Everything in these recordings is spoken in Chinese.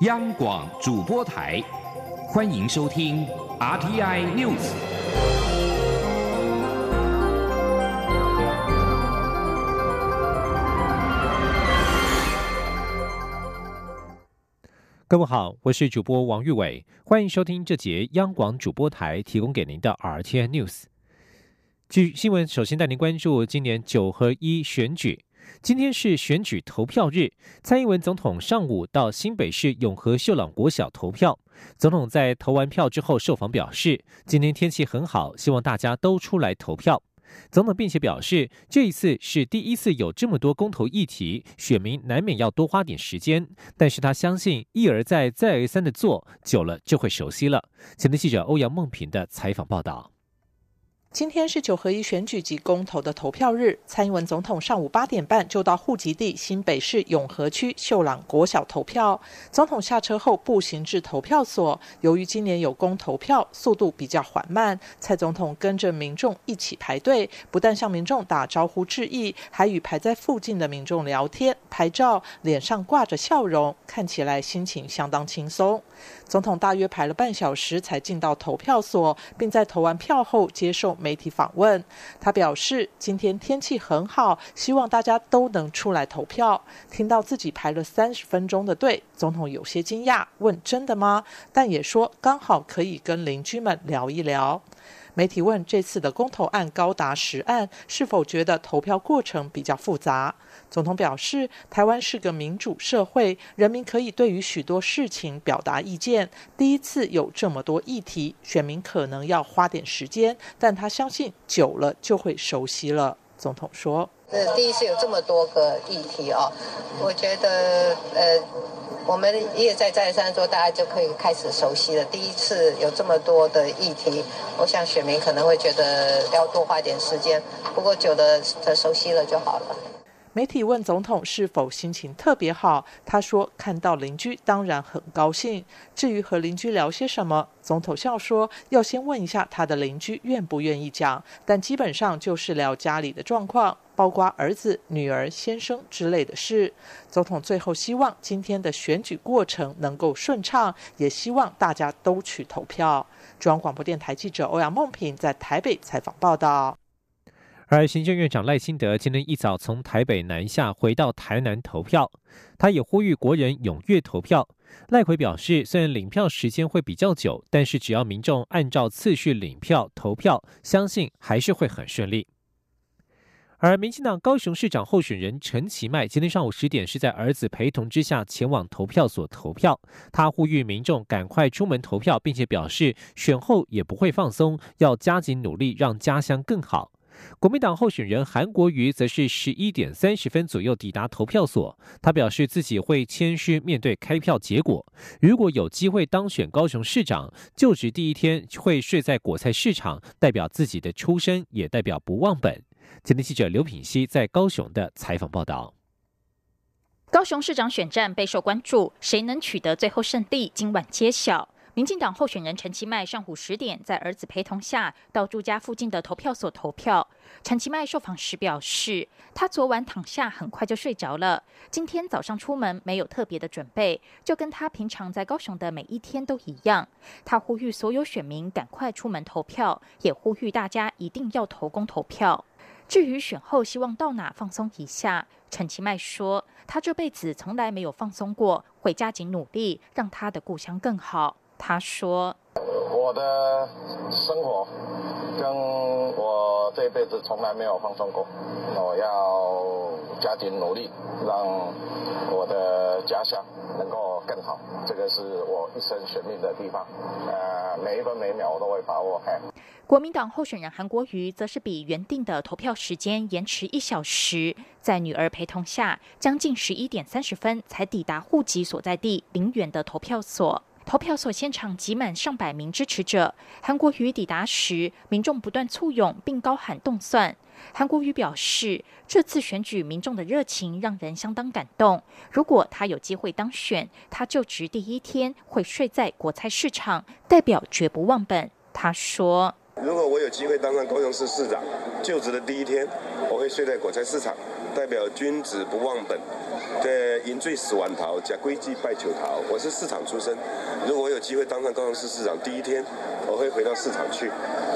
央广主播台，欢迎收听 RTI News。各位好，我是主播王玉伟，欢迎收听这节央广主播台提供给您的 RTI News。据新闻，首先带您关注今年九合一选举。今天是选举投票日，蔡英文总统上午到新北市永和秀朗国小投票。总统在投完票之后受访表示，今天天气很好，希望大家都出来投票。总统并且表示，这一次是第一次有这么多公投议题，选民难免要多花点时间。但是他相信一而再、再而三的做，久了就会熟悉了。前的记者欧阳梦平的采访报道。今天是九合一选举及公投的投票日，蔡英文总统上午八点半就到户籍地新北市永和区秀朗国小投票。总统下车后步行至投票所，由于今年有公投票，速度比较缓慢。蔡总统跟着民众一起排队，不但向民众打招呼致意，还与排在附近的民众聊天、拍照，脸上挂着笑容，看起来心情相当轻松。总统大约排了半小时才进到投票所，并在投完票后接受媒体访问。他表示，今天天气很好，希望大家都能出来投票。听到自己排了三十分钟的队，总统有些惊讶，问：“真的吗？”但也说刚好可以跟邻居们聊一聊。媒体问：这次的公投案高达十案，是否觉得投票过程比较复杂？总统表示，台湾是个民主社会，人民可以对于许多事情表达意见。第一次有这么多议题，选民可能要花点时间，但他相信久了就会熟悉了。总统说：“呃，第一次有这么多个议题哦，我觉得呃。”我们一再再三说，大家就可以开始熟悉了。第一次有这么多的议题，我想选民可能会觉得要多花点时间。不过久的熟悉了就好了。媒体问总统是否心情特别好，他说看到邻居当然很高兴。至于和邻居聊些什么，总统笑说要先问一下他的邻居愿不愿意讲，但基本上就是聊家里的状况，包括儿子、女儿、先生之类的事。总统最后希望今天的选举过程能够顺畅，也希望大家都去投票。中央广播电台记者欧阳梦平在台北采访报道。而行政院长赖清德今天一早从台北南下，回到台南投票。他也呼吁国人踊跃投票。赖奎表示，虽然领票时间会比较久，但是只要民众按照次序领票投票，相信还是会很顺利。而民进党高雄市长候选人陈其迈今天上午十点是在儿子陪同之下前往投票所投票。他呼吁民众赶快出门投票，并且表示选后也不会放松，要加紧努力，让家乡更好。国民党候选人韩国瑜则是十一点三十分左右抵达投票所，他表示自己会谦虚面对开票结果。如果有机会当选高雄市长，就职第一天会睡在果菜市场，代表自己的出身，也代表不忘本。今天记者刘品熙在高雄的采访报道。高雄市长选战备受关注，谁能取得最后胜利，今晚揭晓。民进党候选人陈其迈上午十点在儿子陪同下到住家附近的投票所投票。陈其迈受访时表示，他昨晚躺下很快就睡着了，今天早上出门没有特别的准备，就跟他平常在高雄的每一天都一样。他呼吁所有选民赶快出门投票，也呼吁大家一定要投公投票。至于选后希望到哪放松一下，陈其迈说，他这辈子从来没有放松过，会加紧努力，让他的故乡更好。他说：“我的生活跟我这辈子从来没有放松过，我要加紧努力，让我的家乡能够更好。这个是我一生选命的地方，呃，每一分每秒我都会把握。”国民党候选人韩国瑜则是比原定的投票时间延迟一小时，在女儿陪同下，将近十一点三十分才抵达户籍所在地林园的投票所。投票所现场挤满上百名支持者。韩国瑜抵达时，民众不断簇拥，并高喊“动算”。韩国瑜表示，这次选举民众的热情让人相当感动。如果他有机会当选，他就职第一天会睡在国菜市场，代表绝不忘本。他说：“如果我有机会当上高雄市市长，就职的第一天，我会睡在果菜市场，代表君子不忘本。”对，饮醉死亡桃，假规矩拜九桃。我是市场出身，如果我有机会当上高雄市市长，第一天我会回到市场去，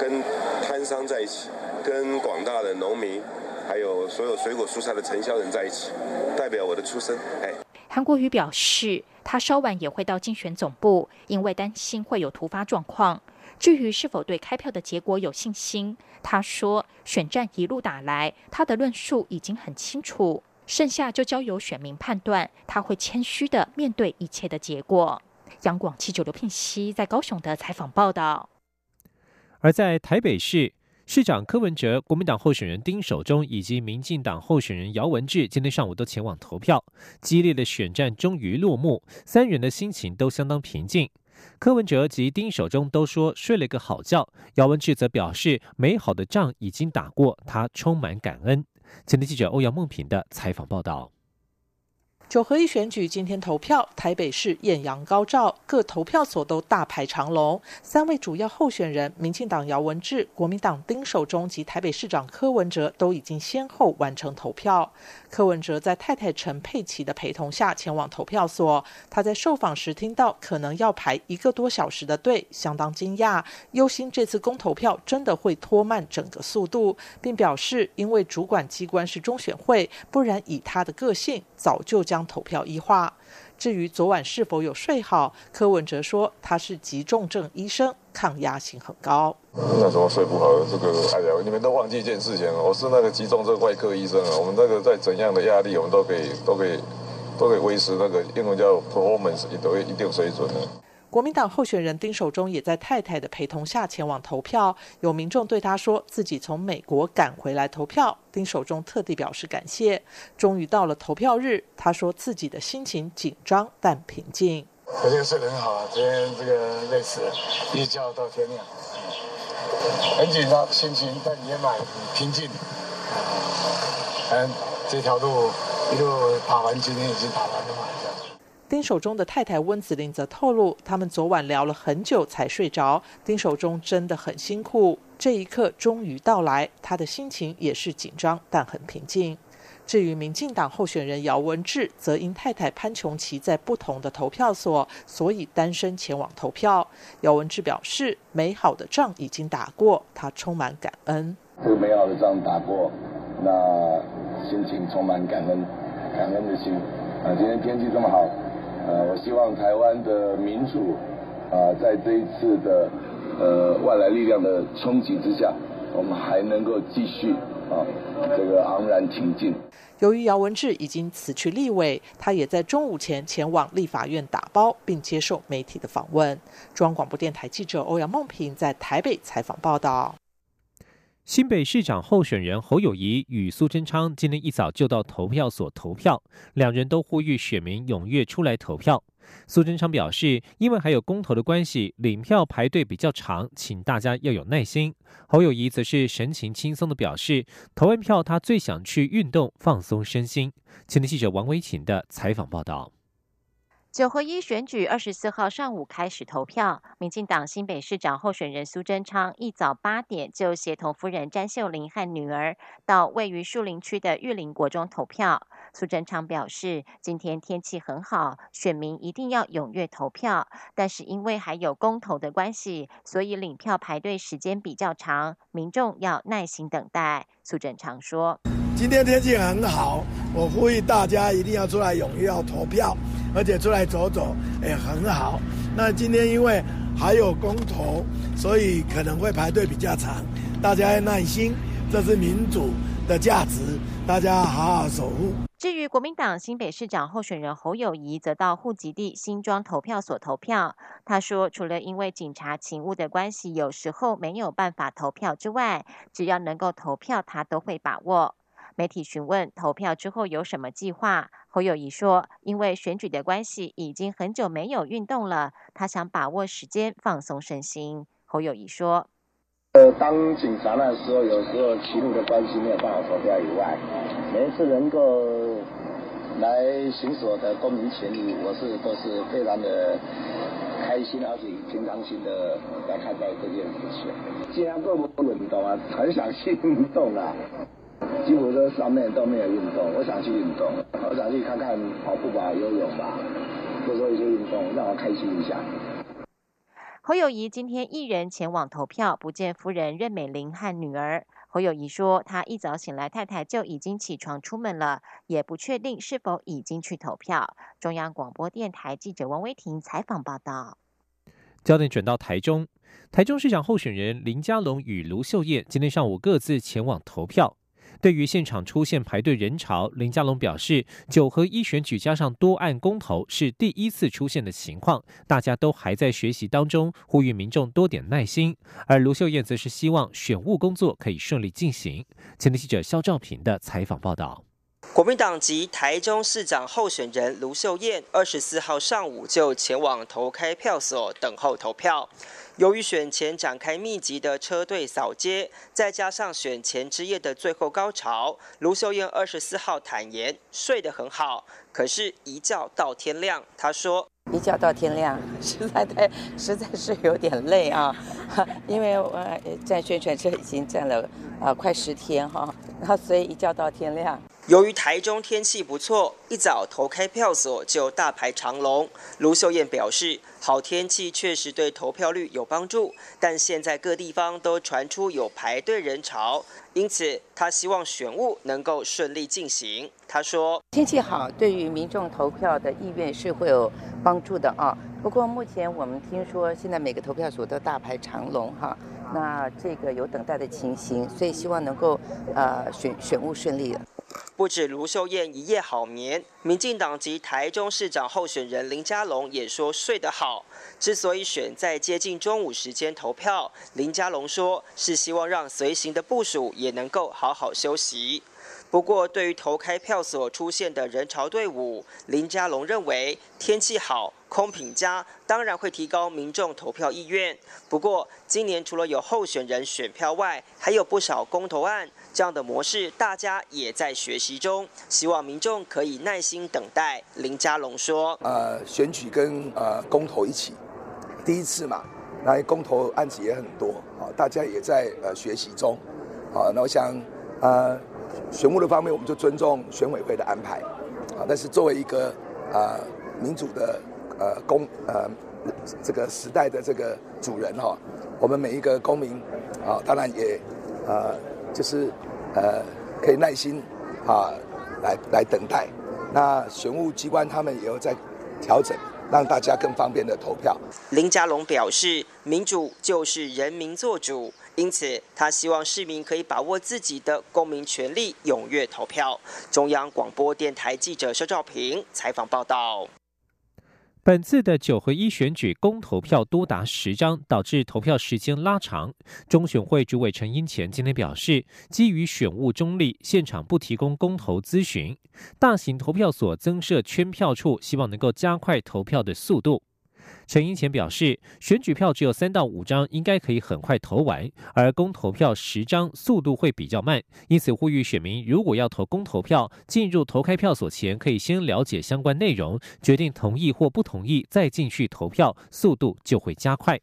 跟摊商在一起，跟广大的农民，还有所有水果蔬菜的承销人在一起，代表我的出身。哎，韩国瑜表示，他稍晚也会到竞选总部，因为担心会有突发状况。至于是否对开票的结果有信心，他说：“选战一路打来，他的论述已经很清楚，剩下就交由选民判断。他会谦虚的面对一切的结果。”央广七九六聘息在高雄的采访报道。而在台北市市长柯文哲、国民党候选人丁守中以及民进党候选人姚文智今天上午都前往投票，激烈的选战终于落幕，三人的心情都相当平静。柯文哲及丁守中都说睡了个好觉，姚文智则表示美好的仗已经打过，他充满感恩。前天记者欧阳梦平的采访报道。九合一选举今天投票，台北市艳阳高照，各投票所都大排长龙。三位主要候选人，民进党姚文智、国民党丁守中及台北市长柯文哲都已经先后完成投票。柯文哲在太太陈佩琪的陪同下前往投票所，他在受访时听到可能要排一个多小时的队，相当惊讶，忧心这次公投票真的会拖慢整个速度，并表示因为主管机关是中选会，不然以他的个性，早就将。投票一化。至于昨晚是否有睡好，柯文哲说他是急重症医生，抗压性很高。那怎么睡不好，这个哎呀，你们都忘记一件事情了，我是那个急重症外科医生啊。我们那个在怎样的压力，我们都可以都可以都可以维持那个英文叫 performance 都一定水准的。国民党候选人丁守中也在太太的陪同下前往投票。有民众对他说自己从美国赶回来投票，丁守中特地表示感谢。终于到了投票日，他说自己的心情紧张但平静。昨天睡得很好啊，今天这个累死了，一觉到天亮，很紧张，心情但也蛮平静。嗯，这条路一路打完，今天已经打完了嘛。丁守中的太太温子玲则透露，他们昨晚聊了很久才睡着。丁守中真的很辛苦，这一刻终于到来，他的心情也是紧张但很平静。至于民进党候选人姚文智，则因太太潘琼琪在不同的投票所，所以单身前往投票。姚文智表示，美好的仗已经打过，他充满感恩。这个美好的仗打过，那心情充满感恩，感恩的心。啊，今天天气这么好。呃，我希望台湾的民主啊，在这一次的呃外来力量的冲击之下，我们还能够继续啊这个昂然挺进。由于姚文智已经辞去立委，他也在中午前前往立法院打包，并接受媒体的访问。中央广播电台记者欧阳梦平在台北采访报道。新北市长候选人侯友谊与苏贞昌今天一早就到投票所投票，两人都呼吁选民踊跃出来投票。苏贞昌表示，因为还有公投的关系，领票排队比较长，请大家要有耐心。侯友谊则是神情轻松的表示，投完票他最想去运动放松身心。前天记者王维琴的采访报道。九合一选举二十四号上午开始投票，民进党新北市长候选人苏贞昌一早八点就协同夫人詹秀玲和女儿到位于树林区的玉林国中投票。苏贞昌表示，今天天气很好，选民一定要踊跃投票，但是因为还有公投的关系，所以领票排队时间比较长，民众要耐心等待。苏贞昌说：“今天天气很好，我呼吁大家一定要出来踊跃要投票。”而且出来走走也很好。那今天因为还有公投，所以可能会排队比较长。大家要耐心，这是民主的价值，大家好好守护。至于国民党新北市长候选人侯友谊，则到户籍地新庄投票所投票。他说，除了因为警察勤务的关系，有时候没有办法投票之外，只要能够投票，他都会把握。媒体询问投票之后有什么计划，侯友谊说：“因为选举的关系，已经很久没有运动了，他想把握时间放松身心。”侯友谊说：“呃，当警察那时候，有时候勤务的关系没有办法投票以外，每一次能够来行使我的公民权利，我是都是非常的开心，而且平常心的来看待这件事情。既然做不运动啊，很想去运动啊。”吉普车上面都没有运动，我想去运动，我想去看看跑步吧、游泳吧，多做一些运动，让我开心一下。侯友谊今天一人前往投票，不见夫人任美玲和女儿。侯友谊说，他一早醒来，太太就已经起床出门了，也不确定是否已经去投票。中央广播电台记者王威婷采访报道。焦点转到台中，台中市长候选人林佳龙与卢秀燕今天上午各自前往投票。对于现场出现排队人潮，林佳龙表示，九合一选举加上多案公投是第一次出现的情况，大家都还在学习当中，呼吁民众多点耐心。而卢秀燕则是希望选务工作可以顺利进行。前天记者肖兆平的采访报道。国民党籍台中市长候选人卢秀燕，二十四号上午就前往投开票所等候投票。由于选前展开密集的车队扫街，再加上选前之夜的最后高潮，卢秀燕二十四号坦言睡得很好，可是，一觉到天亮。她说：“一觉到天亮，实在太实在是有点累啊，因为我在宣传车已经站了啊快十天哈，然后所以一觉到天亮。”由于台中天气不错，一早投开票所就大排长龙。卢秀燕表示，好天气确实对投票率有帮助，但现在各地方都传出有排队人潮，因此她希望选务能够顺利进行。她说：“天气好，对于民众投票的意愿是会有帮助的啊。不过目前我们听说，现在每个投票所都大排长龙哈，那这个有等待的情形，所以希望能够呃选选务顺利了。”不止卢秀燕一夜好眠，民进党及台中市长候选人林佳龙也说睡得好。之所以选在接近中午时间投票，林佳龙说是希望让随行的部署也能够好好休息。不过，对于投开票所出现的人潮队伍，林佳龙认为天气好。空品佳当然会提高民众投票意愿。不过，今年除了有候选人选票外，还有不少公投案，这样的模式大家也在学习中。希望民众可以耐心等待。林佳龙说：“呃，选举跟呃公投一起，第一次嘛，那公投案子也很多啊，大家也在呃学习中。啊，那我想，呃，选务的方面，我们就尊重选委会的安排啊。但是作为一个啊民主的。”呃，公呃，这个时代的这个主人哈，我们每一个公民啊，当然也呃，就是呃，可以耐心啊，来来等待。那选务机关他们也有在调整，让大家更方便的投票。林佳龙表示，民主就是人民做主，因此他希望市民可以把握自己的公民权利，踊跃投票。中央广播电台记者肖兆平采访报道。本次的九合一选举公投票多达十张，导致投票时间拉长。中选会主委陈英前今天表示，基于选务中立，现场不提供公投咨询。大型投票所增设圈票处，希望能够加快投票的速度。陈英前表示，选举票只有三到五张，应该可以很快投完；而公投票十张，速度会比较慢。因此，呼吁选民如果要投公投票，进入投开票所前，可以先了解相关内容，决定同意或不同意，再进去投票，速度就会加快。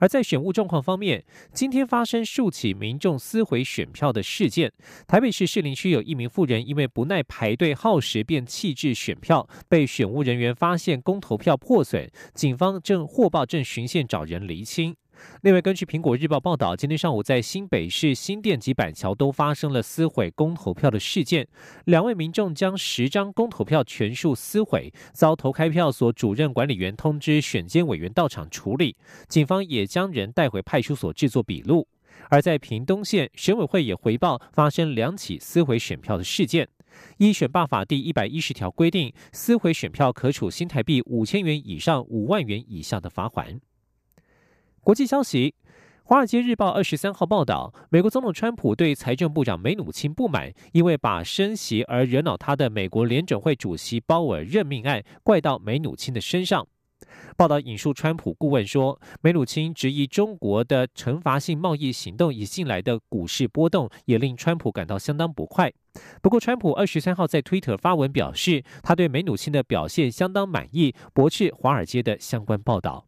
而在选务状况方面，今天发生数起民众撕毁选票的事件。台北市士林区有一名妇人，因为不耐排队耗时，便弃置选票，被选务人员发现公投票破损，警方正获报正巡线找人厘清。另外，根据苹果日报报道，今天上午在新北市新店及板桥都发生了撕毁公投票的事件。两位民众将十张公投票全数撕毁，遭投开票所主任管理员通知选监委员到场处理。警方也将人带回派出所制作笔录。而在屏东县选委会也回报发生两起撕毁选票的事件。依选罢法第一百一十条规定，撕毁选票可处新台币五千元以上五万元以下的罚款。国际消息，《华尔街日报》二十三号报道，美国总统川普对财政部长梅努钦不满，因为把升息而惹恼他的美国联准会主席鲍尔任命案怪到梅努钦的身上。报道引述川普顾问说，梅努钦质疑中国的惩罚性贸易行动以近来的股市波动，也令川普感到相当不快。不过，川普二十三号在推特发文表示，他对梅努钦的表现相当满意，驳斥华尔街的相关报道。